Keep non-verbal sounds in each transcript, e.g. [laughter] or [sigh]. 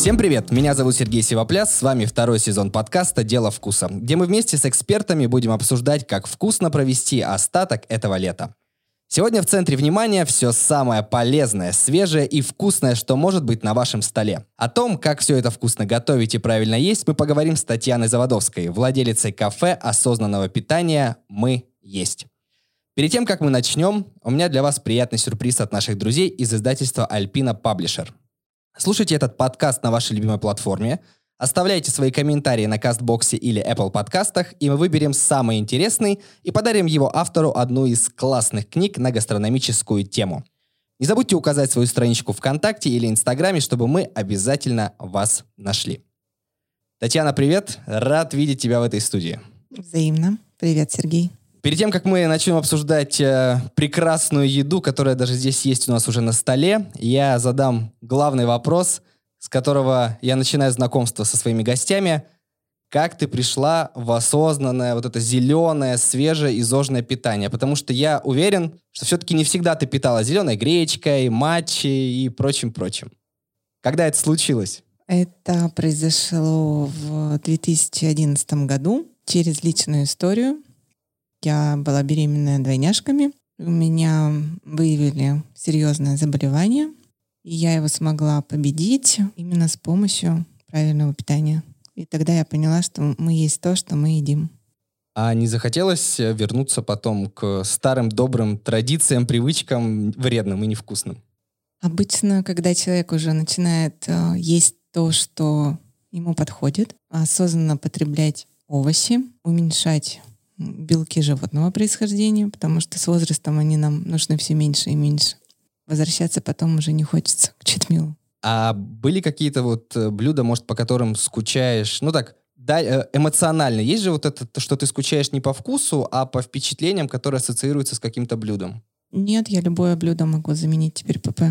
Всем привет, меня зовут Сергей Сивопляс, с вами второй сезон подкаста «Дело вкуса», где мы вместе с экспертами будем обсуждать, как вкусно провести остаток этого лета. Сегодня в центре внимания все самое полезное, свежее и вкусное, что может быть на вашем столе. О том, как все это вкусно готовить и правильно есть, мы поговорим с Татьяной Заводовской, владелицей кафе осознанного питания «Мы есть». Перед тем, как мы начнем, у меня для вас приятный сюрприз от наших друзей из издательства Alpina Publisher. Слушайте этот подкаст на вашей любимой платформе, оставляйте свои комментарии на Кастбоксе или Apple подкастах, и мы выберем самый интересный и подарим его автору одну из классных книг на гастрономическую тему. Не забудьте указать свою страничку ВКонтакте или Инстаграме, чтобы мы обязательно вас нашли. Татьяна, привет! Рад видеть тебя в этой студии. Взаимно. Привет, Сергей. Перед тем, как мы начнем обсуждать э, прекрасную еду, которая даже здесь есть у нас уже на столе, я задам главный вопрос, с которого я начинаю знакомство со своими гостями. Как ты пришла в осознанное, вот это зеленое, свежее, изожное питание? Потому что я уверен, что все-таки не всегда ты питала зеленой гречкой, матчи и прочим-прочим. Когда это случилось? Это произошло в 2011 году через личную историю. Я была беременная двойняшками. У меня выявили серьезное заболевание, и я его смогла победить именно с помощью правильного питания. И тогда я поняла, что мы есть то, что мы едим. А не захотелось вернуться потом к старым добрым традициям, привычкам вредным и невкусным? Обычно, когда человек уже начинает э, есть то, что ему подходит, осознанно потреблять овощи, уменьшать белки животного происхождения, потому что с возрастом они нам нужны все меньше и меньше. Возвращаться потом уже не хочется к читмилу. А были какие-то вот э, блюда, может, по которым скучаешь? Ну так, да, э, эмоционально. Есть же вот это, что ты скучаешь не по вкусу, а по впечатлениям, которые ассоциируются с каким-то блюдом? Нет, я любое блюдо могу заменить теперь ПП.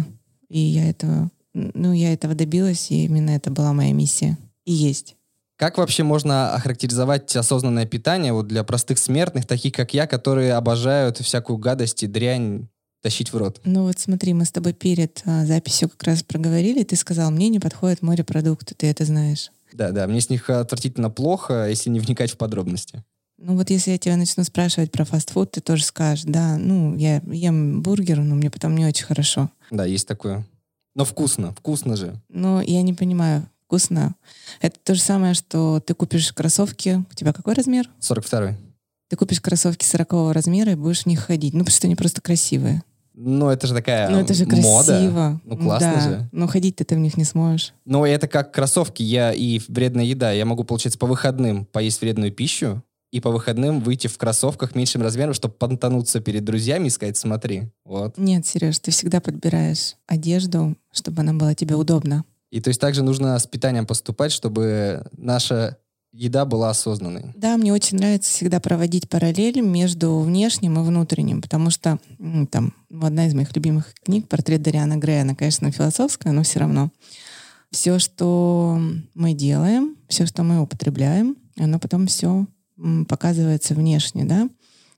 И я этого, ну, я этого добилась, и именно это была моя миссия. И есть. Как вообще можно охарактеризовать осознанное питание вот для простых смертных, таких как я, которые обожают всякую гадость и дрянь тащить в рот? Ну вот смотри, мы с тобой перед а, записью как раз проговорили, ты сказал, мне не подходят морепродукты, ты это знаешь. Да, да, мне с них отвратительно плохо, если не вникать в подробности. Ну вот если я тебя начну спрашивать про фастфуд, ты тоже скажешь, да, ну я ем бургер, но мне потом не очень хорошо. Да, есть такое. Но вкусно, вкусно же. Но я не понимаю, вкусно. Это то же самое, что ты купишь кроссовки. У тебя какой размер? 42 Ты купишь кроссовки 40 размера и будешь в них ходить. Ну, потому что они просто красивые. Ну, это же такая Ну, это же мода. красиво. Ну, классно да. же. Но ходить-то ты в них не сможешь. Но это как кроссовки, я и вредная еда. Я могу, получается, по выходным поесть вредную пищу, и по выходным выйти в кроссовках меньшим размером, чтобы понтануться перед друзьями и сказать, смотри, вот. Нет, Сереж, ты всегда подбираешь одежду, чтобы она была тебе удобна. И то есть также нужно с питанием поступать, чтобы наша еда была осознанной. Да, мне очень нравится всегда проводить параллель между внешним и внутренним, потому что там ну, одна из моих любимых книг «Портрет Дариана Грея», она, конечно, философская, но все равно. Все, что мы делаем, все, что мы употребляем, оно потом все показывается внешне, да.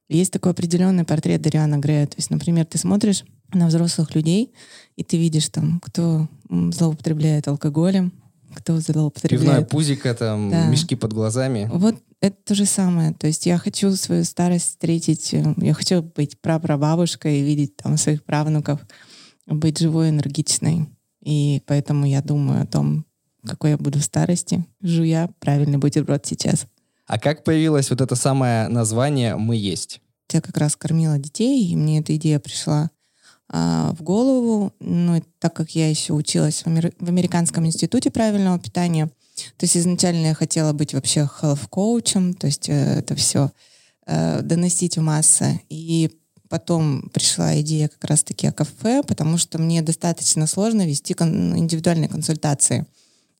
Есть такой определенный портрет Дариана Грея. То есть, например, ты смотришь на взрослых людей, и ты видишь там, кто злоупотребляет алкоголем, кто злоупотребляет... Пивное пузико, там, да. мешки под глазами. Вот это то же самое. То есть я хочу свою старость встретить, э, я хочу быть прапрабабушкой и видеть там своих правнуков, быть живой, энергичной. И поэтому я думаю о том, какой я буду в старости, жуя правильный бутерброд сейчас. А как появилось вот это самое название «Мы есть»? Я как раз кормила детей, и мне эта идея пришла в голову. Ну, так как я еще училась в Американском институте правильного питания, то есть изначально я хотела быть вообще health-коучем, то есть э, это все э, доносить в массы. И потом пришла идея как раз-таки о кафе, потому что мне достаточно сложно вести кон- индивидуальные консультации.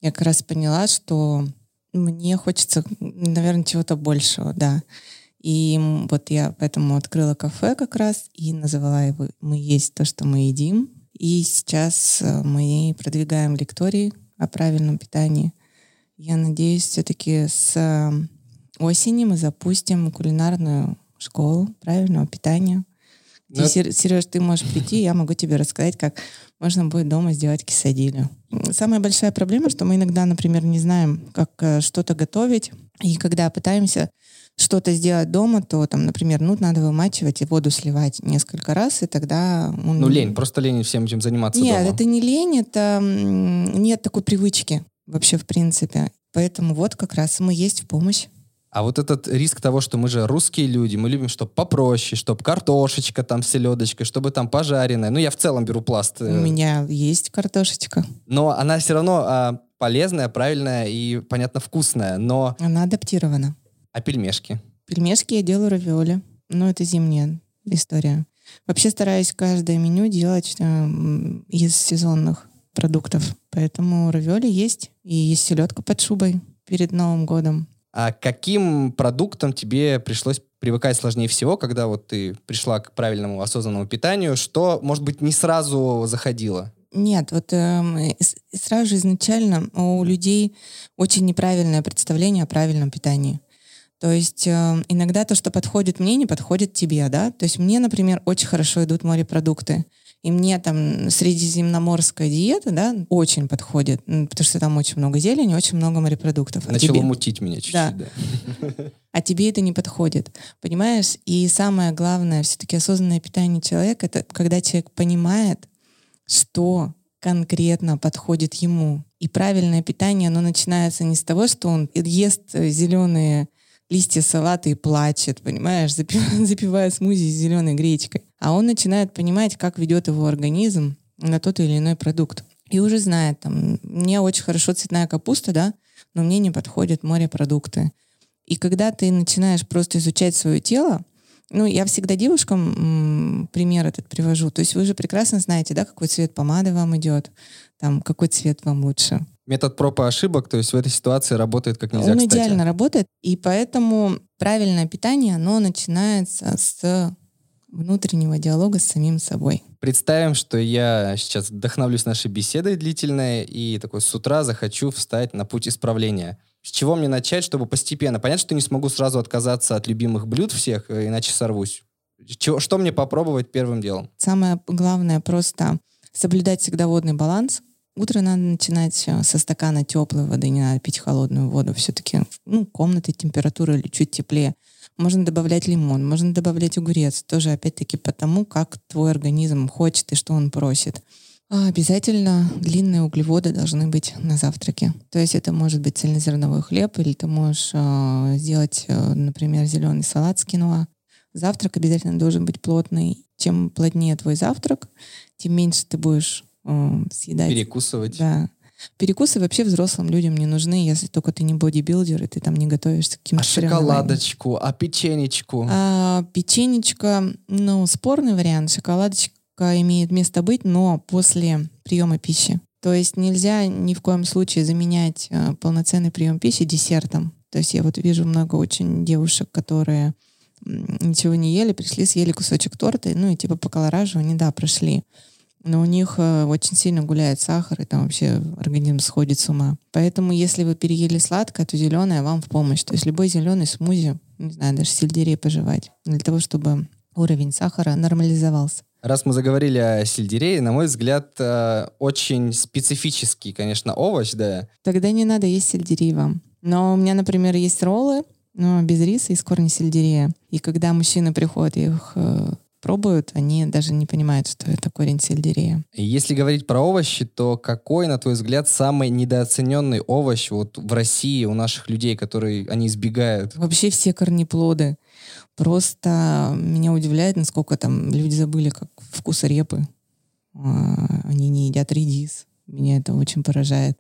Я как раз поняла, что мне хочется, наверное, чего-то большего, да. И вот я поэтому открыла кафе как раз и назвала его «Мы есть то, что мы едим». И сейчас э, мы продвигаем лектории о правильном питании. Я надеюсь, все-таки с осени мы запустим кулинарную школу правильного питания, Ну, Сереж, ты можешь прийти, я могу тебе рассказать, как можно будет дома сделать кисадилю. Самая большая проблема, что мы иногда, например, не знаем, как э, что-то готовить. И когда пытаемся что-то сделать дома, то там, например, ну, надо вымачивать и воду сливать несколько раз, и тогда... Он... Ну, лень, просто лень всем этим заниматься Нет, дома. это не лень, это нет такой привычки вообще в принципе. Поэтому вот как раз мы есть в помощь. А вот этот риск того, что мы же русские люди, мы любим, чтобы попроще, чтобы картошечка там с селедочкой, чтобы там пожаренная. Ну, я в целом беру пласт. У меня есть картошечка. Но она все равно а, полезная, правильная и, понятно, вкусная, но... Она адаптирована. А пельмешки? Пельмешки я делаю равиоли. Ну, это зимняя история. Вообще стараюсь каждое меню делать э, из сезонных продуктов. Поэтому равиоли есть. И есть селедка под шубой перед Новым годом. А каким продуктом тебе пришлось привыкать сложнее всего, когда вот ты пришла к правильному осознанному питанию? Что, может быть, не сразу заходило? Нет, вот э, сразу же изначально у людей очень неправильное представление о правильном питании. То есть э, иногда то, что подходит мне, не подходит тебе, да? То есть мне, например, очень хорошо идут морепродукты. И мне там средиземноморская диета, да, очень подходит, потому что там очень много зелени, очень много морепродуктов. А Начало тебе... мутить меня чуть-чуть, да. да. А тебе это не подходит, понимаешь? И самое главное, все-таки осознанное питание человека, это когда человек понимает, что конкретно подходит ему. И правильное питание, оно начинается не с того, что он ест зеленые листья салата и плачет, понимаешь, запивая, [laughs] запивая смузи с зеленой гречкой. А он начинает понимать, как ведет его организм на тот или иной продукт. И уже знает, там, мне очень хорошо цветная капуста, да, но мне не подходят морепродукты. И когда ты начинаешь просто изучать свое тело, ну, я всегда девушкам пример этот привожу. То есть вы же прекрасно знаете, да, какой цвет помады вам идет, там, какой цвет вам лучше. Метод проб и ошибок, то есть в этой ситуации работает как нельзя Он кстати. идеально работает, и поэтому правильное питание, оно начинается с внутреннего диалога с самим собой. Представим, что я сейчас вдохновлюсь нашей беседой длительной и такой с утра захочу встать на путь исправления. С чего мне начать, чтобы постепенно? Понятно, что не смогу сразу отказаться от любимых блюд всех, э, иначе сорвусь. Чего, что мне попробовать первым делом? Самое главное просто соблюдать всегда водный баланс, Утро надо начинать э, со стакана теплой воды, не надо пить холодную воду. Все-таки ну, комнаты температура или чуть теплее. Можно добавлять лимон, можно добавлять огурец. Тоже опять-таки потому, как твой организм хочет и что он просит. А обязательно длинные углеводы должны быть на завтраке. То есть это может быть цельнозерновой хлеб, или ты можешь э, сделать, э, например, зеленый салат с киноа. Завтрак обязательно должен быть плотный. Чем плотнее твой завтрак, тем меньше ты будешь э, съедать. Перекусывать. Да. Перекусы вообще взрослым людям не нужны, если только ты не бодибилдер, и ты там не готовишься к каким-то А шоколадочку, а печенечку? А, печенечка, ну, спорный вариант. Шоколадочка имеет место быть, но после приема пищи. То есть нельзя ни в коем случае заменять э, полноценный прием пищи десертом. То есть я вот вижу много очень девушек, которые ничего не ели, пришли, съели кусочек торта, ну и типа по колоражу они, да, прошли но у них э, очень сильно гуляет сахар, и там вообще организм сходит с ума. Поэтому, если вы переели сладкое, то зеленое вам в помощь. То есть любой зеленый смузи, не знаю, даже сельдерей пожевать, для того, чтобы уровень сахара нормализовался. Раз мы заговорили о сельдерее, на мой взгляд, э, очень специфический, конечно, овощ, да. Тогда не надо есть сельдерей вам. Но у меня, например, есть роллы, но без риса из корня сельдерея. И когда мужчины приходят, я их э, пробуют, они даже не понимают, что это корень сельдерея. Если говорить про овощи, то какой, на твой взгляд, самый недооцененный овощ вот в России у наших людей, которые они избегают? Вообще все корнеплоды. Просто меня удивляет, насколько там люди забыли, как вкус репы. А, они не едят редис. Меня это очень поражает.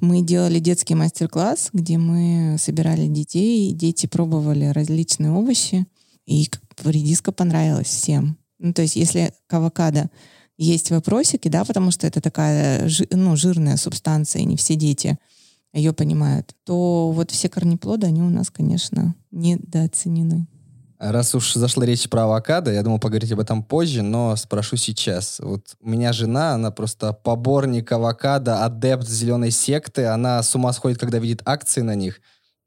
Мы делали детский мастер-класс, где мы собирали детей, дети пробовали различные овощи. И редиска понравилась всем. Ну, то есть, если к авокадо есть вопросики, да, потому что это такая ну, жирная субстанция, и не все дети ее понимают, то вот все корнеплоды, они у нас, конечно, недооценены. Раз уж зашла речь про авокадо, я думал поговорить об этом позже, но спрошу сейчас. Вот у меня жена, она просто поборник авокадо, адепт зеленой секты, она с ума сходит, когда видит акции на них.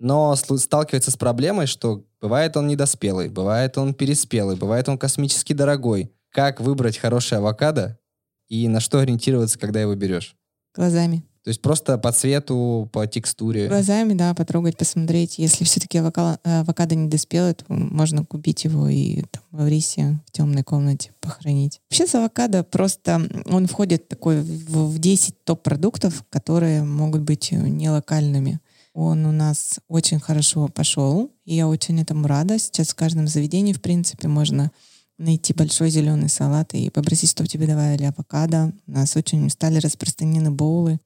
Но сталкивается с проблемой, что бывает он недоспелый, бывает он переспелый, бывает он космически дорогой. Как выбрать хороший авокадо и на что ориентироваться, когда его берешь? Глазами. То есть просто по цвету, по текстуре. Глазами, да, потрогать, посмотреть. Если все-таки авокадо, авокадо не то можно купить его и там, в рисе в темной комнате похоронить. Вообще с авокадо просто он входит такой в, в 10 топ-продуктов, которые могут быть не локальными. Он у нас очень хорошо пошел, и я очень этому рада. Сейчас в каждом заведении, в принципе, можно найти большой зеленый салат и попросить, чтобы тебе давали авокадо. У нас очень стали распространены боулы.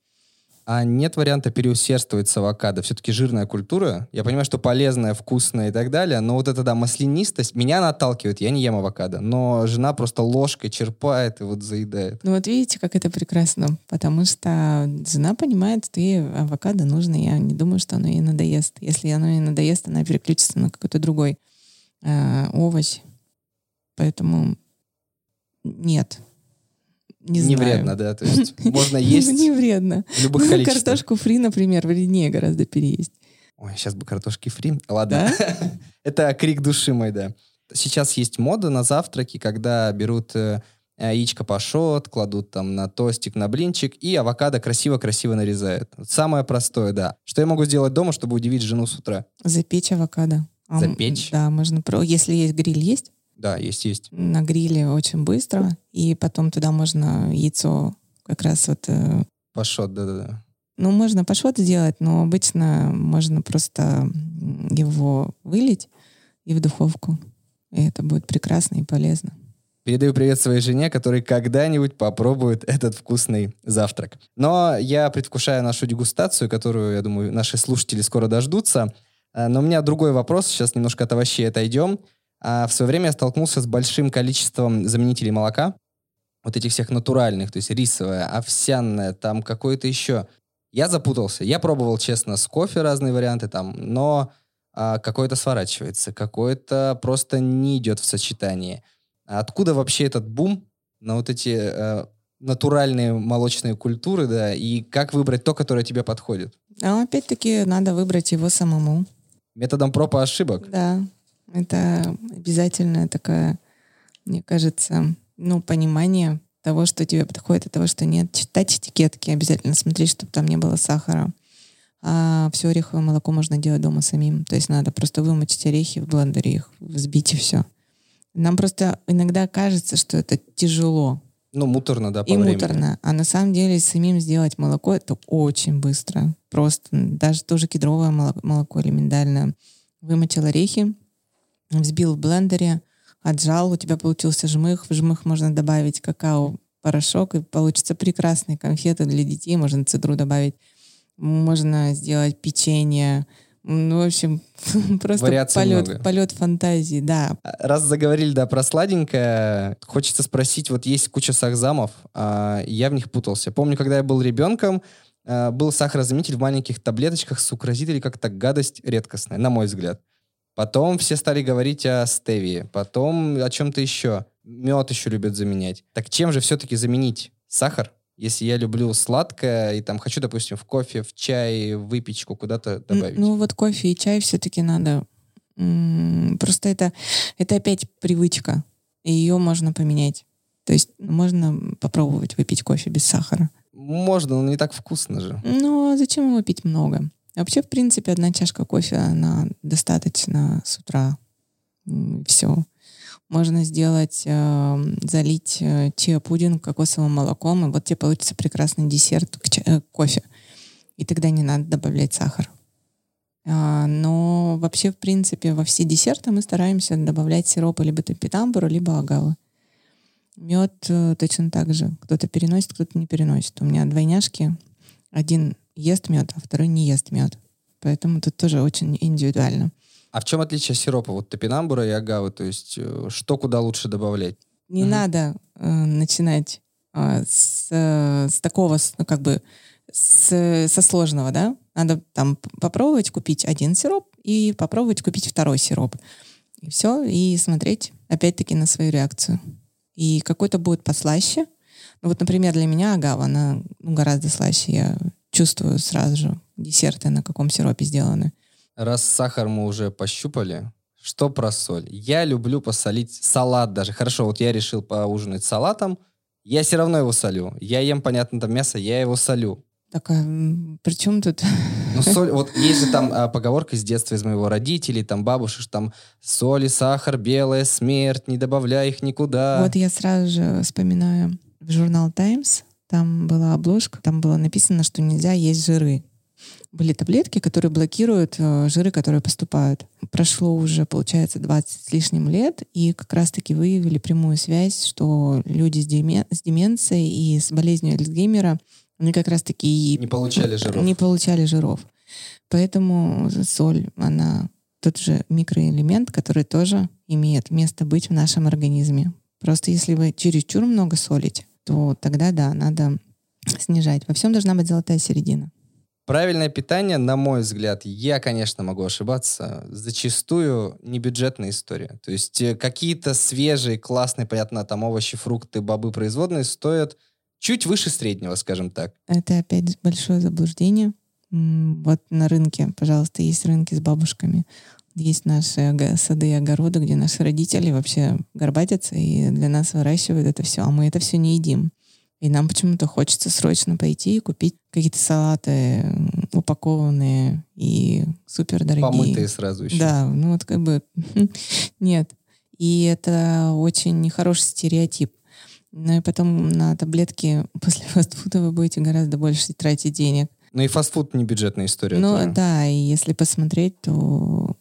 А нет варианта переусердствовать с авокадо? Все-таки жирная культура. Я понимаю, что полезная, вкусная и так далее, но вот эта, да, маслянистость меня она отталкивает. Я не ем авокадо, но жена просто ложкой черпает и вот заедает. Ну вот видите, как это прекрасно, потому что жена понимает, что ей авокадо нужно. Я не думаю, что оно ей надоест. Если оно ей надоест, она переключится на какой-то другой э, овощ. Поэтому нет, не, не вредно, да? То есть [laughs] можно есть Не вредно. в любых ну, количествах. Картошку фри, например, вреднее гораздо переесть. Ой, сейчас бы картошки фри. Ладно. [laughs] Это крик души мой, да. Сейчас есть мода на завтраки, когда берут э, яичко пашот, кладут там на тостик, на блинчик, и авокадо красиво-красиво нарезают. Самое простое, да. Что я могу сделать дома, чтобы удивить жену с утра? Запечь авокадо. Запечь? Да, можно. Если есть гриль, есть? Да, есть, есть. На гриле очень быстро, и потом туда можно яйцо как раз вот... Э, пашот, да-да-да. Ну, можно пашот сделать, но обычно можно просто его вылить и в духовку. И это будет прекрасно и полезно. Передаю привет своей жене, которая когда-нибудь попробует этот вкусный завтрак. Но я предвкушаю нашу дегустацию, которую, я думаю, наши слушатели скоро дождутся. Э, но у меня другой вопрос. Сейчас немножко от овощей отойдем. А в свое время я столкнулся с большим количеством заменителей молока, вот этих всех натуральных, то есть рисовое, овсяное, там какое-то еще. Я запутался. Я пробовал, честно, с кофе разные варианты там, но а, какое-то сворачивается, какое-то просто не идет в сочетании. Откуда вообще этот бум на вот эти э, натуральные молочные культуры, да, и как выбрать то, которое тебе подходит? А опять-таки надо выбрать его самому. Методом проб и ошибок? Да, это обязательная такая, мне кажется, ну, понимание того, что тебе подходит, и того, что нет. Читать этикетки, обязательно смотреть, чтобы там не было сахара. А все ореховое молоко можно делать дома самим. То есть надо просто вымочить орехи в блендере, их взбить и все. Нам просто иногда кажется, что это тяжело. Ну, муторно, да, по И времени. муторно. А на самом деле самим сделать молоко это очень быстро. Просто даже тоже кедровое молоко, молоко или миндальное. Вымочил орехи, взбил в блендере, отжал, у тебя получился жмых, в жмых можно добавить какао, порошок, и получится прекрасные конфеты для детей, можно цитру добавить, можно сделать печенье, ну, в общем, [laughs] просто Вариаций полет, много. полет фантазии, да. Раз заговорили, да, про сладенькое, хочется спросить, вот есть куча сахзамов, а я в них путался. Помню, когда я был ребенком, а, был сахарозаменитель в маленьких таблеточках, сукразит или как-то гадость редкостная, на мой взгляд. Потом все стали говорить о стевии, потом о чем-то еще. Мед еще любят заменять. Так чем же все-таки заменить сахар, если я люблю сладкое и там хочу, допустим, в кофе, в чай, в выпечку куда-то добавить? Ну вот кофе и чай все-таки надо. Просто это, это опять привычка, и ее можно поменять. То есть можно попробовать выпить кофе без сахара. Можно, но не так вкусно же. Ну, а зачем его пить много? Вообще, в принципе, одна чашка кофе, она достаточно с утра. Все. Можно сделать, э, залить э, чиа-пудинг кокосовым молоком, и вот тебе получится прекрасный десерт к, э, кофе. И тогда не надо добавлять сахар. А, но вообще, в принципе, во все десерты мы стараемся добавлять сиропы либо топитамбура, либо агавы. Мед э, точно так же. Кто-то переносит, кто-то не переносит. У меня двойняшки. Один ест мед, а второй не ест мед. Поэтому тут тоже очень индивидуально. А в чем отличие сиропа вот топинамбура и агавы? То есть э, что куда лучше добавлять? Не угу. надо э, начинать э, с, э, с такого, ну, как бы, с, со сложного, да? Надо там попробовать купить один сироп и попробовать купить второй сироп. И все, и смотреть опять-таки на свою реакцию. И какой-то будет послаще. Ну вот, например, для меня агава, она ну, гораздо слаще. Я чувствую сразу же десерты, на каком сиропе сделаны. Раз сахар мы уже пощупали, что про соль? Я люблю посолить салат даже. Хорошо, вот я решил поужинать салатом, я все равно его солю. Я ем, понятно, там мясо, я его солю. Так, а при чем тут? Ну, соль, вот есть же там а, поговорка из детства из моего родителей, там бабушек, что там соль и сахар, белая смерть, не добавляй их никуда. Вот я сразу же вспоминаю в журнал Times, там была обложка, там было написано, что нельзя есть жиры. Были таблетки, которые блокируют э, жиры, которые поступают. Прошло уже, получается, 20 с лишним лет, и как раз-таки выявили прямую связь, что люди с, демен- с деменцией и с болезнью Альцгеймера они как раз-таки Не получали жиров. не получали жиров. Поэтому соль, она тот же микроэлемент, который тоже имеет место быть в нашем организме. Просто если вы чересчур много солите, то тогда, да, надо снижать. Во всем должна быть золотая середина. Правильное питание, на мой взгляд, я, конечно, могу ошибаться, зачастую не бюджетная история. То есть э, какие-то свежие, классные, понятно, там овощи, фрукты, бобы производные стоят чуть выше среднего, скажем так. Это опять большое заблуждение. Вот на рынке, пожалуйста, есть рынки с бабушками. Есть наши ого- сады и огороды, где наши родители вообще горбатятся и для нас выращивают это все, а мы это все не едим. И нам почему-то хочется срочно пойти и купить какие-то салаты упакованные и супер дорогие. Помытые сразу еще. Да, ну вот как бы [laughs] нет. И это очень нехороший стереотип. Ну и потом на таблетки [laughs] после фастфуда вы будете гораздо больше тратить денег. Ну и фастфуд не бюджетная история. Ну тоже. да, и если посмотреть, то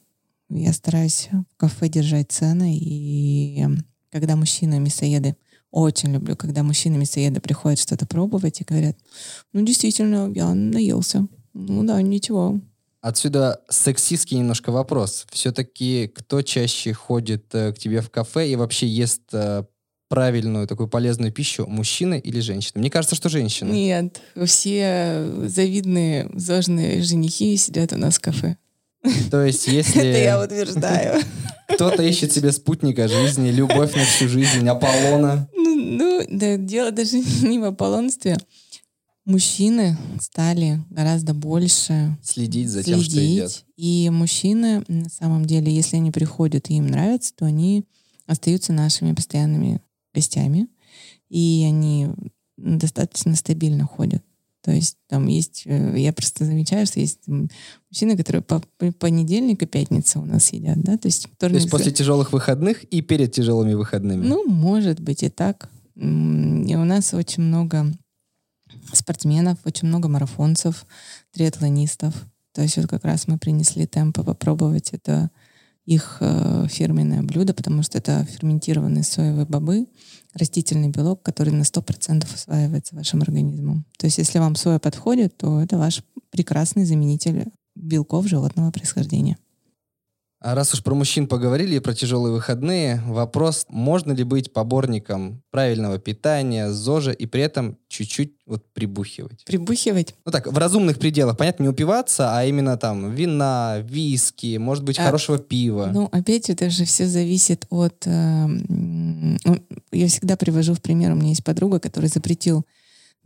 я стараюсь в кафе держать цены. И когда мужчины-мясоеды, очень люблю, когда мужчины-мясоеды приходят что-то пробовать и говорят, ну действительно, я наелся. Ну да, ничего, Отсюда сексистский немножко вопрос. Все-таки кто чаще ходит э, к тебе в кафе и вообще ест э, правильную такую полезную пищу, мужчины или женщины? Мне кажется, что женщины. Нет, все завидные, зожные женихи сидят у нас в кафе. [laughs] То есть, Это я если утверждаю. [laughs] кто-то ищет себе спутника жизни, любовь на всю жизнь, Аполлона, Ну, ну, да, дело даже [laughs] не в Аполлонстве. Мужчины стали гораздо больше следить за тем, что едят. следить. И мужчины, на самом деле, если они приходят и им нравится, то они остаются нашими постоянными гостями. И они достаточно стабильно ходят. То есть там есть, э, я просто замечаю, что есть мужчины, которые по по- понедельник и пятница у нас едят, да, то есть То вторник, есть после тяжелых выходных и перед тяжелыми выходными. ну, может быть и так. И у нас очень много спортсменов, очень много марафонцев, триатлонистов. То есть вот как раз мы принесли темпо попробовать это их э, фирменное блюдо, потому что это ферментированные соевые бобы, растительный белок, который на 100% усваивается вашим организмом. То есть если вам соя подходит, то это ваш прекрасный заменитель белков животного происхождения. А раз уж про мужчин поговорили и про тяжелые выходные, вопрос, можно ли быть поборником правильного питания, ЗОЖа и при этом чуть-чуть вот прибухивать? Прибухивать Ну так, в разумных пределах. Понятно, не упиваться, а именно там вина, виски, может быть, А, хорошего пива. Ну, опять это же все зависит от... э, ну, я всегда привожу в пример, у меня есть подруга, которая запретил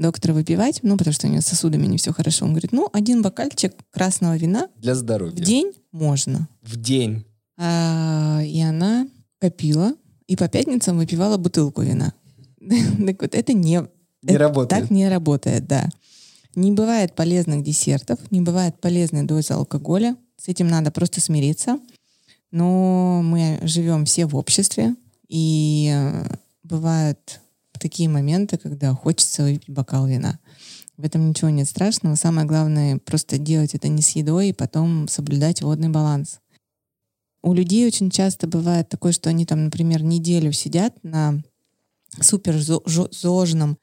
доктора выпивать, ну, потому что у нее с сосудами не все хорошо. Он говорит, ну, один бокальчик красного вина Для здоровья. в день можно. В день. А, и она копила и по пятницам выпивала бутылку вина. [laughs] Так вот, это не... Не работает. Так не работает, да. Не бывает полезных десертов, не бывает полезной дозы алкоголя. С этим надо просто смириться. Но мы живем все в обществе, и э, бывают такие моменты, когда хочется выпить бокал вина. В этом ничего нет страшного. Самое главное просто делать это не с едой и потом соблюдать водный баланс. У людей очень часто бывает такое, что они там, например, неделю сидят на супер зожном,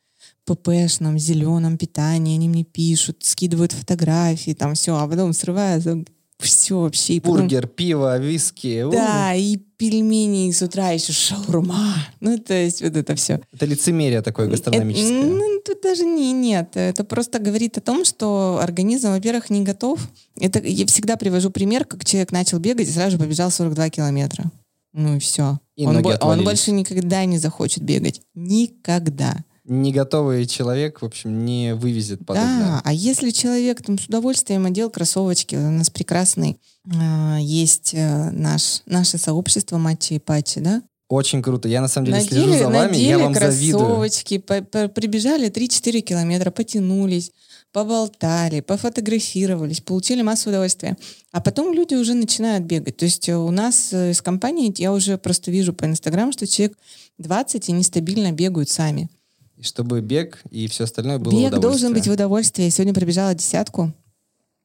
ППшном, зеленом питании, они мне пишут, скидывают фотографии, там все, а потом срываются, все вообще. И потом- Бургер, пиво, виски. У, да, и пельмени, и с утра еще шаурма. Ну, то есть вот это все. Это лицемерие такое гастрономическое. ну, тут даже не, нет. Это просто говорит о том, что организм, во-первых, не готов. Это я всегда привожу пример, как человек начал бегать и сразу же побежал 42 километра. Ну и все. И он, бо- он больше никогда не захочет бегать. Никогда. Не готовый человек, в общем, не вывезет подобное. Да, а если человек там с удовольствием одел кроссовочки, у нас прекрасный э, есть э, наш, наше сообщество Матчи и Патчи, да? Очень круто. Я на самом деле надели, слежу за вами, я вам завидую. кроссовочки, по, по, прибежали 3-4 километра, потянулись, поболтали, пофотографировались, получили массу удовольствия. А потом люди уже начинают бегать. То есть э, у нас э, из компании, я уже просто вижу по Инстаграм, что человек 20 и нестабильно бегают сами. И чтобы бег и все остальное было Бег должен быть в удовольствие. Я сегодня пробежала десятку.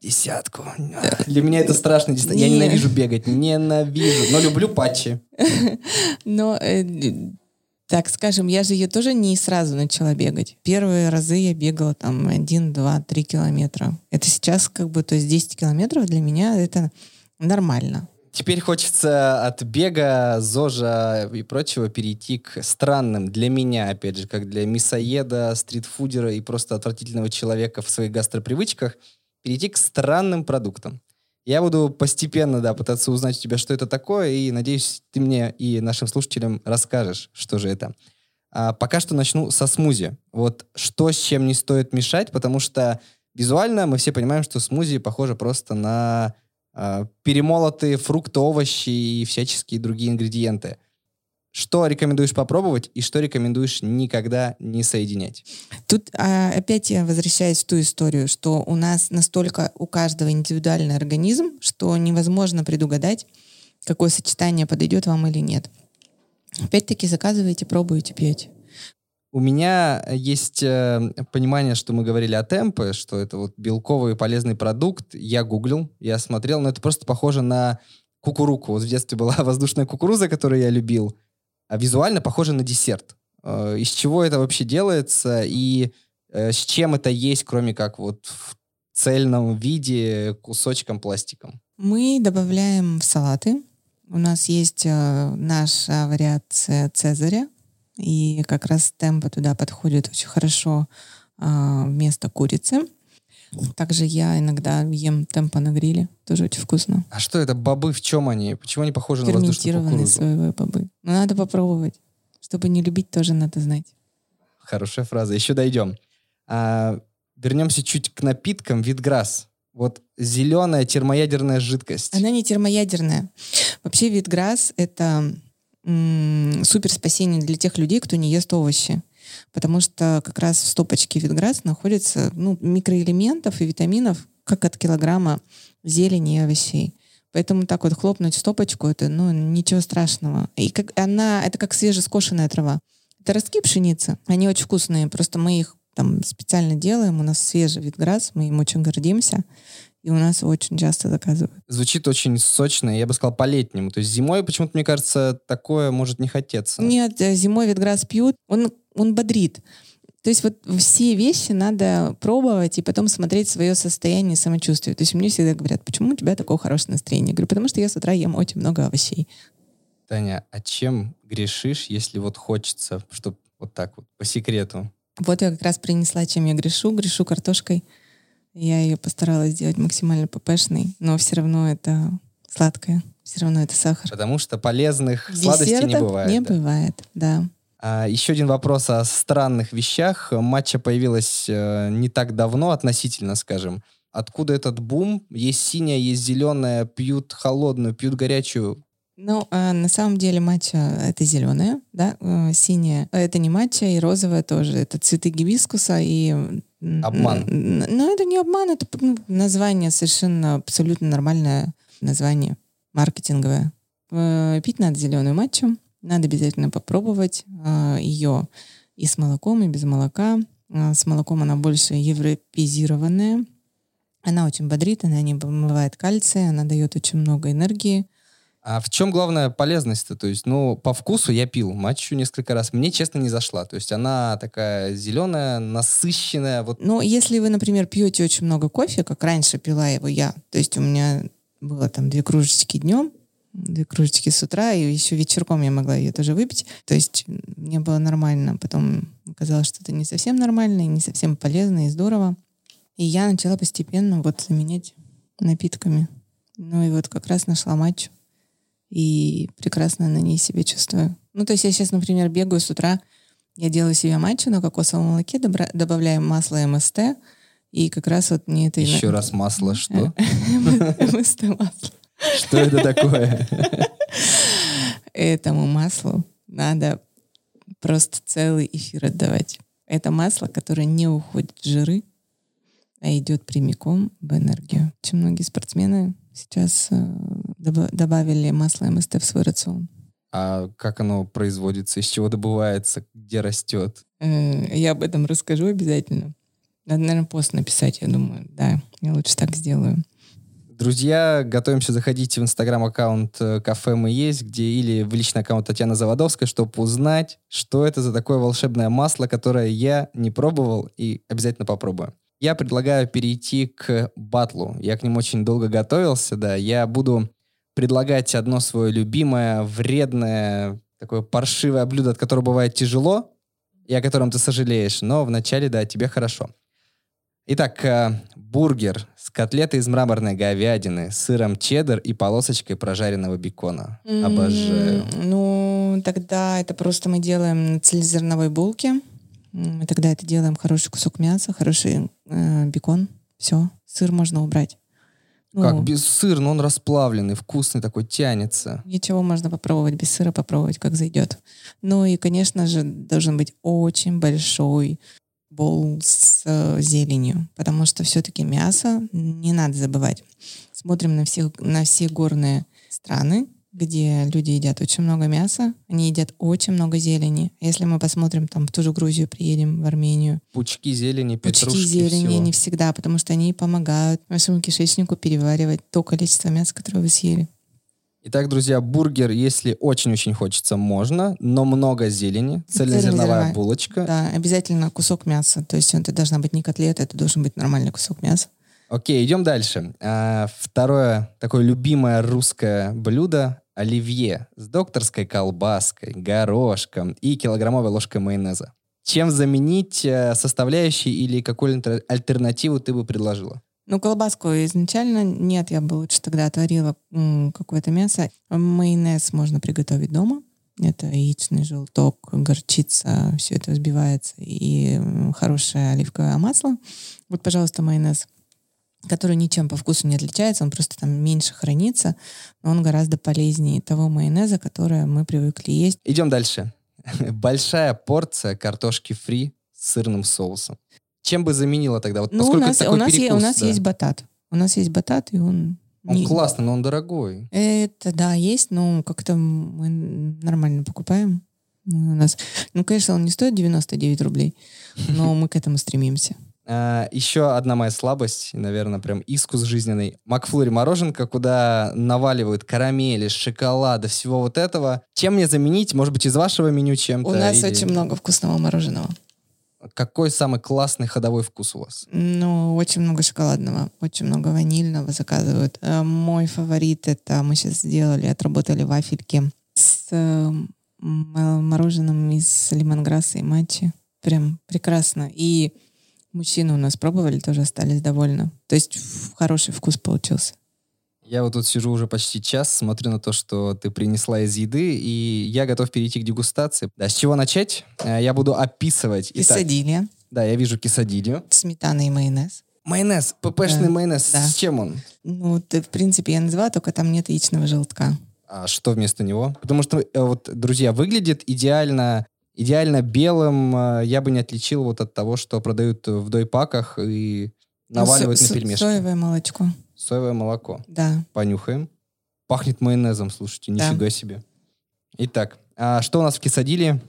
Десятку. Для меня это страшно. Я ненавижу бегать. Ненавижу. Но люблю патчи. [laughs] Но, э, так скажем, я же ее тоже не сразу начала бегать. Первые разы я бегала там один, два, три километра. Это сейчас как бы, то есть 10 километров для меня это нормально. Теперь хочется от бега, зожа и прочего перейти к странным для меня, опять же, как для мясоеда, стритфудера и просто отвратительного человека в своих гастропривычках, перейти к странным продуктам. Я буду постепенно, да, пытаться узнать у тебя, что это такое, и надеюсь, ты мне и нашим слушателям расскажешь, что же это. А пока что начну со смузи. Вот что с чем не стоит мешать, потому что визуально мы все понимаем, что смузи похоже просто на перемолотые фрукты, овощи и всяческие другие ингредиенты. Что рекомендуешь попробовать и что рекомендуешь никогда не соединять? Тут а, опять я возвращаюсь в ту историю, что у нас настолько у каждого индивидуальный организм, что невозможно предугадать, какое сочетание подойдет вам или нет. Опять-таки заказываете, пробуете, пьете. У меня есть э, понимание, что мы говорили о темпе, что это вот белковый полезный продукт. Я гуглил, я смотрел, но это просто похоже на кукуруку. Вот в детстве была [laughs] воздушная кукуруза, которую я любил, а визуально похоже на десерт. Э, из чего это вообще делается и э, с чем это есть, кроме как вот в цельном виде кусочком пластиком? Мы добавляем в салаты. У нас есть э, наша вариация цезаря, и как раз темпа туда подходит очень хорошо а, вместо курицы. Также я иногда ем темпа на гриле, тоже очень вкусно. А что это бобы, в чем они? Почему они похожи на воздушную кукурузу? соевые бобы. Ну, надо попробовать. Чтобы не любить, тоже надо знать. Хорошая фраза. Еще дойдем. А, вернемся чуть к напиткам. Витграсс. Вот зеленая термоядерная жидкость. Она не термоядерная. Вообще витграсс — это супер спасение для тех людей, кто не ест овощи. Потому что как раз в стопочке витграсс находится ну, микроэлементов и витаминов, как от килограмма зелени и овощей. Поэтому так вот хлопнуть стопочку, это ну, ничего страшного. И как она, это как свежескошенная трава. Это ростки пшеницы, они очень вкусные, просто мы их там специально делаем, у нас свежий витграсс, мы им очень гордимся и у нас очень часто заказывают. Звучит очень сочно, я бы сказал, по-летнему. То есть зимой почему-то, мне кажется, такое может не хотеться. Нет, э, зимой ветграсс пьют, он, он бодрит. То есть вот все вещи надо пробовать и потом смотреть свое состояние самочувствия. То есть мне всегда говорят, почему у тебя такое хорошее настроение? Я говорю, потому что я с утра ем очень много овощей. Таня, а чем грешишь, если вот хочется, чтобы вот так вот, по секрету? Вот я как раз принесла, чем я грешу. Грешу картошкой. Я ее постаралась сделать максимально ППшной, но все равно это сладкое, все равно это сахар. Потому что полезных Десертов сладостей не бывает. не да? бывает, да. А, еще один вопрос о странных вещах. Матча появилась э, не так давно, относительно, скажем. Откуда этот бум? Есть синяя, есть зеленая, пьют холодную, пьют горячую. Ну, а на самом деле матча это зеленая, да, э, синяя. Это не матча, и розовая тоже. Это цветы гибискуса и Обман. Ну, это не обман, это ну, название совершенно абсолютно нормальное название, маркетинговое. Э, пить надо зеленую матчу, надо обязательно попробовать э, ее и с молоком, и без молока. Э, с молоком она больше европезированная. Она очень бодрит, она не бывает кальция, она дает очень много энергии. А в чем главная полезность-то? То есть, ну, по вкусу я пил матчу несколько раз. Мне, честно, не зашла. То есть она такая зеленая, насыщенная. Вот. Ну, если вы, например, пьете очень много кофе, как раньше пила его я, то есть у меня было там две кружечки днем, две кружечки с утра, и еще вечерком я могла ее тоже выпить. То есть мне было нормально. Потом оказалось, что это не совсем нормально, и не совсем полезно, и здорово. И я начала постепенно вот заменять напитками. Ну и вот как раз нашла матчу и прекрасно на ней себя чувствую. Ну, то есть я сейчас, например, бегаю с утра, Я делаю себе матчу на кокосовом молоке, добра- добавляю масло МСТ, и как раз вот мне это... Еще на- раз масло, что? [laughs] МСТ масло. Что это такое? Этому маслу надо просто целый эфир отдавать. Это масло, которое не уходит в жиры, а идет прямиком в энергию. Очень многие спортсмены сейчас э, добавили масло МСТ в свой рацион. А как оно производится, из чего добывается, где растет? Э, Я об этом расскажу обязательно. Надо, наверное, пост написать, я думаю. Да, я лучше так сделаю. Друзья, готовимся заходить в инстаграм-аккаунт э, «Кафе мы есть», где или в личный аккаунт Татьяны Заводовской, чтобы узнать, что это за такое волшебное масло, которое я не пробовал и обязательно попробую. Я предлагаю перейти к батлу. Я к ним очень долго готовился, да. Я буду предлагать одно свое любимое, вредное, такое паршивое блюдо, от которого бывает тяжело, и о котором ты сожалеешь, но вначале, да, тебе хорошо. Итак, э, бургер с котлетой из мраморной говядины, сыром чеддер и полосочкой прожаренного бекона. Обожаю. М, Ну, тогда это просто мы делаем на цельнозерновой булке. Мы тогда это делаем хороший кусок мяса, хороший э, бекон. Все, сыр можно убрать. Ну, Как без сыра, но он расплавленный, вкусный такой, тянется. Ничего можно попробовать без сыра, попробовать, как зайдет. Ну и, конечно же, должен быть очень большой бол с э, зеленью, потому что все-таки мясо не надо забывать. Смотрим на все, на все горные страны, где люди едят очень много мяса, они едят очень много зелени. Если мы посмотрим там в ту же Грузию, приедем в Армению, Пучки зелени, пучки петрушки, зелени всего. не всегда, потому что они помогают вашему кишечнику переваривать то количество мяса, которое вы съели. Итак, друзья, бургер, если очень-очень хочется, можно, но много зелени, Цельнозерновая. булочка. Да, обязательно кусок мяса. То есть это должна быть не котлета, это должен быть нормальный кусок мяса. Окей, идем дальше. А, второе такое любимое русское блюдо – оливье с докторской колбаской, горошком и килограммовой ложкой майонеза. Чем заменить э, составляющие или какую-то альтернативу ты бы предложила? Ну, колбаску изначально нет, я бы лучше тогда отварила какое-то мясо. Майонез можно приготовить дома. Это яичный желток, горчица, все это взбивается, и хорошее оливковое масло. Вот, пожалуйста, майонез, который ничем по вкусу не отличается, он просто там меньше хранится, но он гораздо полезнее того майонеза, который мы привыкли есть. Идем дальше. [laughs] Большая порция картошки фри с сырным соусом. Чем бы заменила тогда? Вот Ну, у нас, у нас, е- у перекус, нас да. есть батат. У нас есть батат, и он... Он не- классный, но он дорогой. Это, да, есть, но как-то мы нормально покупаем. Ну, У нас, ну, конечно, он не стоит 99 рублей, но мы к этому стремимся. А, еще одна моя слабость, наверное, прям искус жизненный. Макфлури мороженка, куда наваливают карамели, шоколада, всего вот этого. Чем мне заменить? Может быть, из вашего меню чем-то? У нас или- очень много вкусного мороженого. Какой самый классный ходовой вкус у вас? Ну, очень много шоколадного, очень много ванильного заказывают. Э, Мой фаворит это мы сейчас сделали, отработали вафельки с э, мороженым из лимонграсса и матчи. Прям прекрасно. И мужчины у нас пробовали, тоже остались довольны. То есть хороший вкус получился. Я вот тут сижу уже почти час, смотрю на то, что ты принесла из еды, и я готов перейти к дегустации. Да, с чего начать? Э, Я буду описывать. Кисадилья, да, я вижу кисадилью. сметана и майонез. Майонез, ППшный Да, майонез. да. С чем он? Ну, ты, в принципе, я назвала, только там нет яичного желтка. А что вместо него? Потому что, э, вот, друзья, выглядит идеально, идеально белым. э, Я бы не отличил вот от того, что продают в дойпаках и наваливают Ну, на пельмешки. Соевое молочко, Соевое молоко. да. Понюхаем. Пахнет майонезом, слушайте, Да. нифига себе. Итак, а что у нас в кисадиле?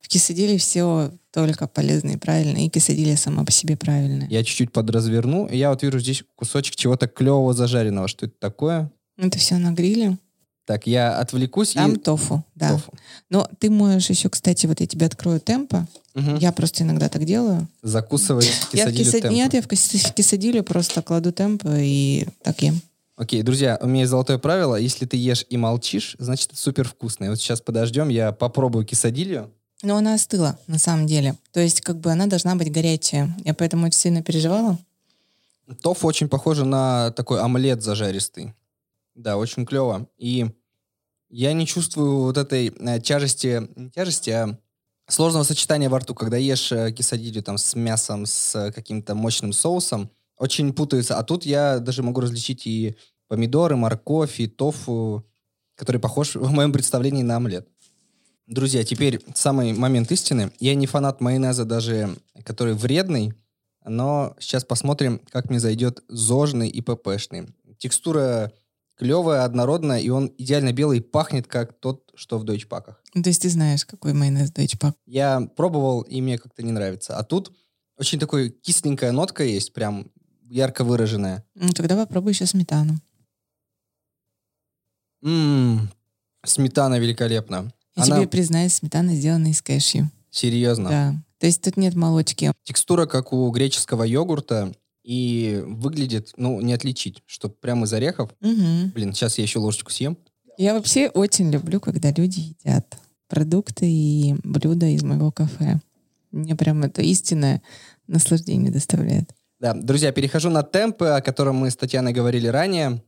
В кисадиле все только полезно и правильно, и кисадилья сама по себе правильная. Я чуть-чуть подразверну. и Я вот вижу здесь кусочек чего-то клевого зажаренного. Что это такое? Это все на гриле. Так, я отвлекусь Там и... тофу, да. Тофу. Но ты можешь еще, кстати, вот я тебе открою темпо. Мгм. Я просто иногда так делаю. Закусывать Я в киса- темпо. Нет, я в кис- в кисадилю просто кладу темпо и так ем. Окей, друзья, у меня есть золотое правило. Если ты ешь и молчишь, значит, это супер вкусно. И вот сейчас подождем, я попробую кисадилью. Но она остыла, на самом деле. То есть, как бы она должна быть горячая. Я поэтому очень сильно переживала. Тофу очень похоже на такой омлет зажаристый. Да, очень клево. И я не чувствую вот этой э, тяжести, не тяжести, а сложного сочетания во рту, когда ешь э, кисадилью там с мясом, с каким-то мощным соусом, очень путаются. А тут я даже могу различить и помидоры, морковь, и тофу, который похож в моем представлении на омлет. Друзья, теперь самый момент истины. Я не фанат майонеза даже, который вредный, но сейчас посмотрим, как мне зайдет зожный и ППшный. Текстура клевая, однородная, и он идеально белый, пахнет как тот, что в дойчпаках. Ну, то есть ты знаешь, какой майонез дойчпак? Я пробовал, и мне как-то не нравится. А тут очень такой кисленькая нотка есть, прям ярко выраженная. Ну, тогда попробуй еще сметану. Ммм, сметана великолепна. Я Она тебе признаюсь, сметана сделана из кэшью. серьезно. Да. То есть тут нет молочки. Текстура, как у греческого йогурта, и выглядит, ну, не отличить, что прямо из орехов. Мгм. Блин, сейчас я еще ложечку съем. Я вообще очень люблю, когда люди едят продукты и блюда из моего кафе. Мне прям это истинное наслаждение доставляет. Да, друзья, перехожу на темпы, о котором мы с Татьяной говорили ранее.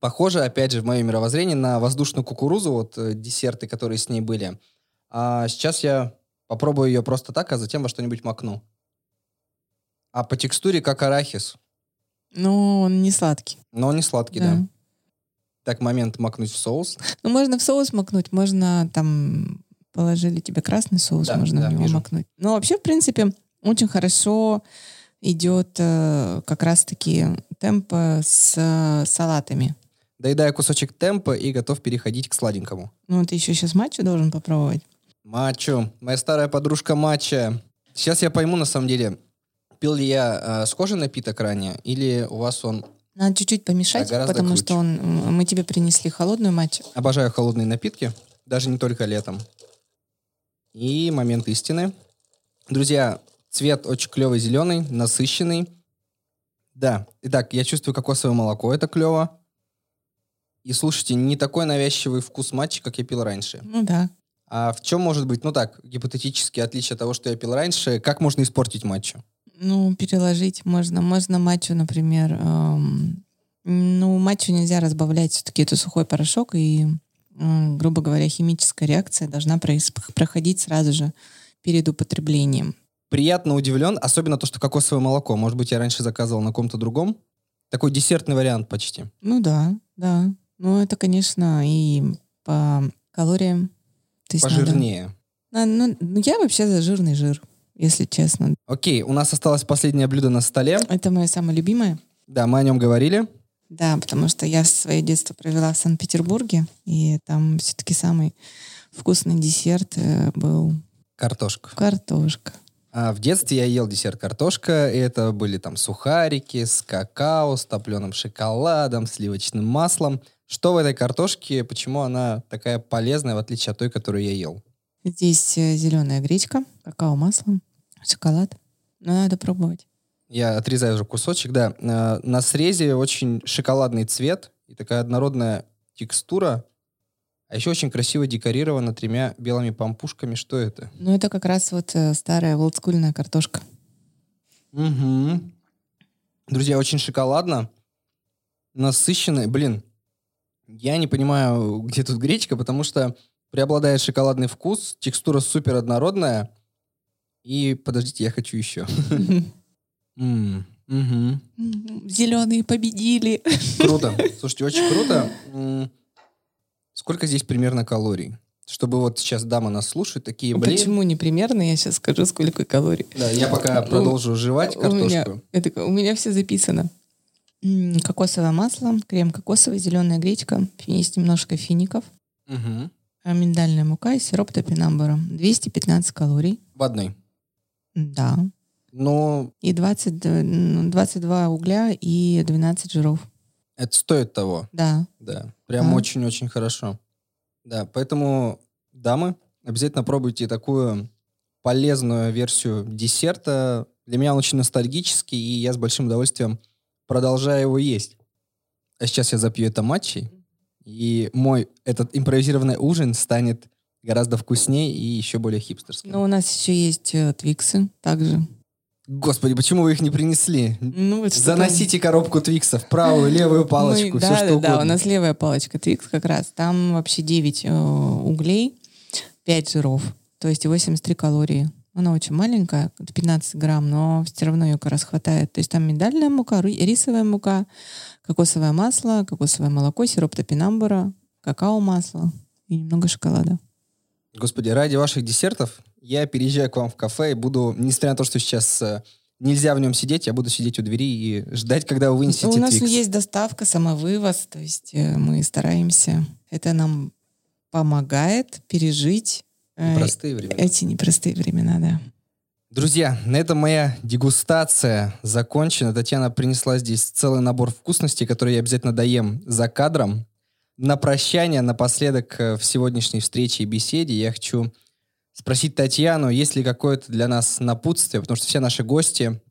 Похоже, опять же, в моем мировоззрении на воздушную кукурузу, вот э, десерты, которые с ней были. А сейчас я попробую ее просто так, а затем во что-нибудь макну. А по текстуре как арахис. Но он не сладкий. Но он не сладкий, да. Так, момент макнуть в соус. Ну, можно в соус макнуть, можно там положили тебе красный соус, Да, можно да, в него вижу. макнуть. Но вообще, в принципе, очень хорошо идет э, как раз-таки темп э, с э, салатами. Доедаю кусочек темпа и готов переходить к сладенькому. Ну, ты еще сейчас матчу должен попробовать. Мачо, моя старая подружка Мача. Сейчас я пойму, на самом деле, пил ли я э, схожий напиток ранее, или у вас он... Надо чуть-чуть помешать, Да, потому круче. что он, мы тебе принесли холодную матчу. Обожаю холодные напитки, даже не только летом. И момент истины. Друзья, цвет очень клевый зеленый, насыщенный. Да, итак, я чувствую кокосовое молоко, это клево. И слушайте, не такой навязчивый вкус матча, как я пил раньше. Ну да. А в чем может быть, ну так, гипотетически отличие от того, что я пил раньше, как можно испортить матчу? Ну, переложить можно. Можно матчу, например, эм, ну, матчу нельзя разбавлять, все-таки это сухой порошок, и, м, грубо говоря, химическая реакция должна проходить сразу же перед употреблением. Приятно удивлен, особенно то, что кокосовое молоко. Может быть, я раньше заказывал на ком-то другом. Такой десертный вариант почти. Ну да, да. Ну, это, конечно, и по калориям. То есть надо- Пожирнее. На- ну, ну, я вообще за жирный жир, если честно. Окей, у нас осталось последнее блюдо на столе. Это мое самое любимое. Да, мы о нем говорили. Да, потому что я свое детство провела в Санкт-Петербурге, и там все-таки самый вкусный десерт э, был Картошка. картошка. А в детстве я ел десерт картошка, и это были там сухарики с какао, с топленым шоколадом, сливочным маслом. Что в этой картошке, почему она такая полезная, в отличие от той, которую я ел? Здесь э, зеленая гречка, какао-масло, шоколад. Но надо пробовать. Я отрезаю уже кусочек, да. Э, На срезе очень шоколадный цвет и такая однородная текстура. А еще очень красиво декорировано тремя белыми пампушками. Что это? Ну, это как раз вот э, старая олдскульная картошка. Угу. Друзья, очень шоколадно, насыщенно. Блин, я не понимаю, где тут гречка, потому что преобладает шоколадный вкус, текстура супер однородная. И подождите, я хочу еще. [laughs] Зеленые победили. [laughs] Круто. Слушайте, очень круто. Сколько здесь примерно калорий? Чтобы вот сейчас дама нас слушает, такие, блин. Почему не примерно? Я сейчас скажу, сколько калорий. Да, я пока продолжу жевать картошку. это, у меня все записано. Кокосовое масло, крем кокосовый, зеленая гречка, есть немножко фиников, а миндальная мука и сироп топинамбура. 215 калорий. В одной. Да. Но И 20, д- ну, 22 угля и 12 жиров. это стоит того. Да. Да, прям Да. очень-очень хорошо. Да, поэтому, дамы, обязательно пробуйте такую полезную версию десерта. Для меня он очень ностальгический, и я с большим удовольствием продолжаю его есть. А сейчас я запью это матчей, и мой этот импровизированный ужин станет гораздо вкуснее и еще более хипстерским. Но у нас еще есть э, твиксы также. Господи, почему вы их не принесли? Ну, вот что-то- Заносите коробку твиксов, правую, левую [laughs] палочку, Мы- все да, что да, угодно. да, у нас левая палочка Твикс как раз. Там вообще 9 э, углей, 5 жиров. то есть 83 калории. Она очень маленькая, 15 грамм, но все равно ее как раз хватает. То есть там миндальная мука, рисовая мука, кокосовое масло, кокосовое молоко, сироп топинамбура, какао-масло и немного шоколада. Господи, ради ваших десертов я переезжаю к вам в кафе и буду, несмотря на то, что сейчас э, нельзя в нем сидеть, я буду сидеть у двери и ждать, когда вы вынесете У нас Твикс. есть доставка, самовывоз, то есть э, мы стараемся. Это нам помогает пережить э, Простые времена. эти непростые времена, да. Друзья, на этом моя дегустация закончена. Татьяна принесла здесь целый набор вкусностей, которые я обязательно доем за кадром. На прощание, напоследок э, в сегодняшней встрече и беседе я хочу спросить Татьяну, есть ли какое-то для нас напутствие, потому что все наши гости,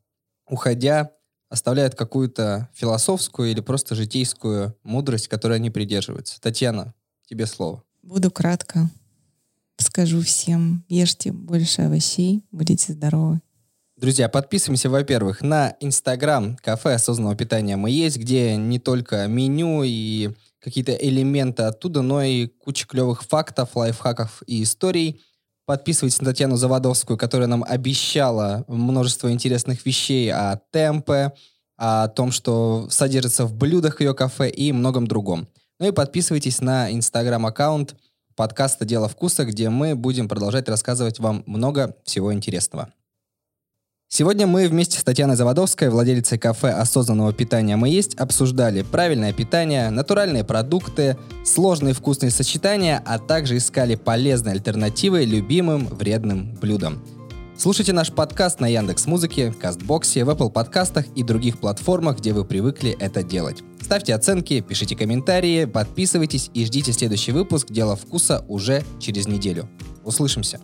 уходя, оставляют какую-то философскую или просто житейскую мудрость, которой они придерживаются. Татьяна, тебе слово. Буду кратко. Скажу всем, ешьте больше овощей, будете здоровы. Друзья, подписываемся, во-первых, на Инстаграм кафе осознанного питания мы есть, где не только меню и какие-то элементы оттуда, но и куча клевых фактов, лайфхаков и историй. Подписывайтесь на Татьяну Заводовскую, которая нам обещала множество интересных вещей о темпе, о том, что содержится в блюдах ее кафе и многом другом. Ну и подписывайтесь на инстаграм-аккаунт подкаста «Дело вкуса», где мы будем продолжать рассказывать вам много всего интересного. Сегодня мы вместе с Татьяной Заводовской, владелицей кафе осознанного питания «Мы есть», обсуждали правильное питание, натуральные продукты, сложные вкусные сочетания, а также искали полезные альтернативы любимым вредным блюдам. Слушайте наш подкаст на Яндекс Музыке, Кастбоксе, в Apple подкастах и других платформах, где вы привыкли это делать. Ставьте оценки, пишите комментарии, подписывайтесь и ждите следующий выпуск «Дело вкуса» уже через неделю. Услышимся!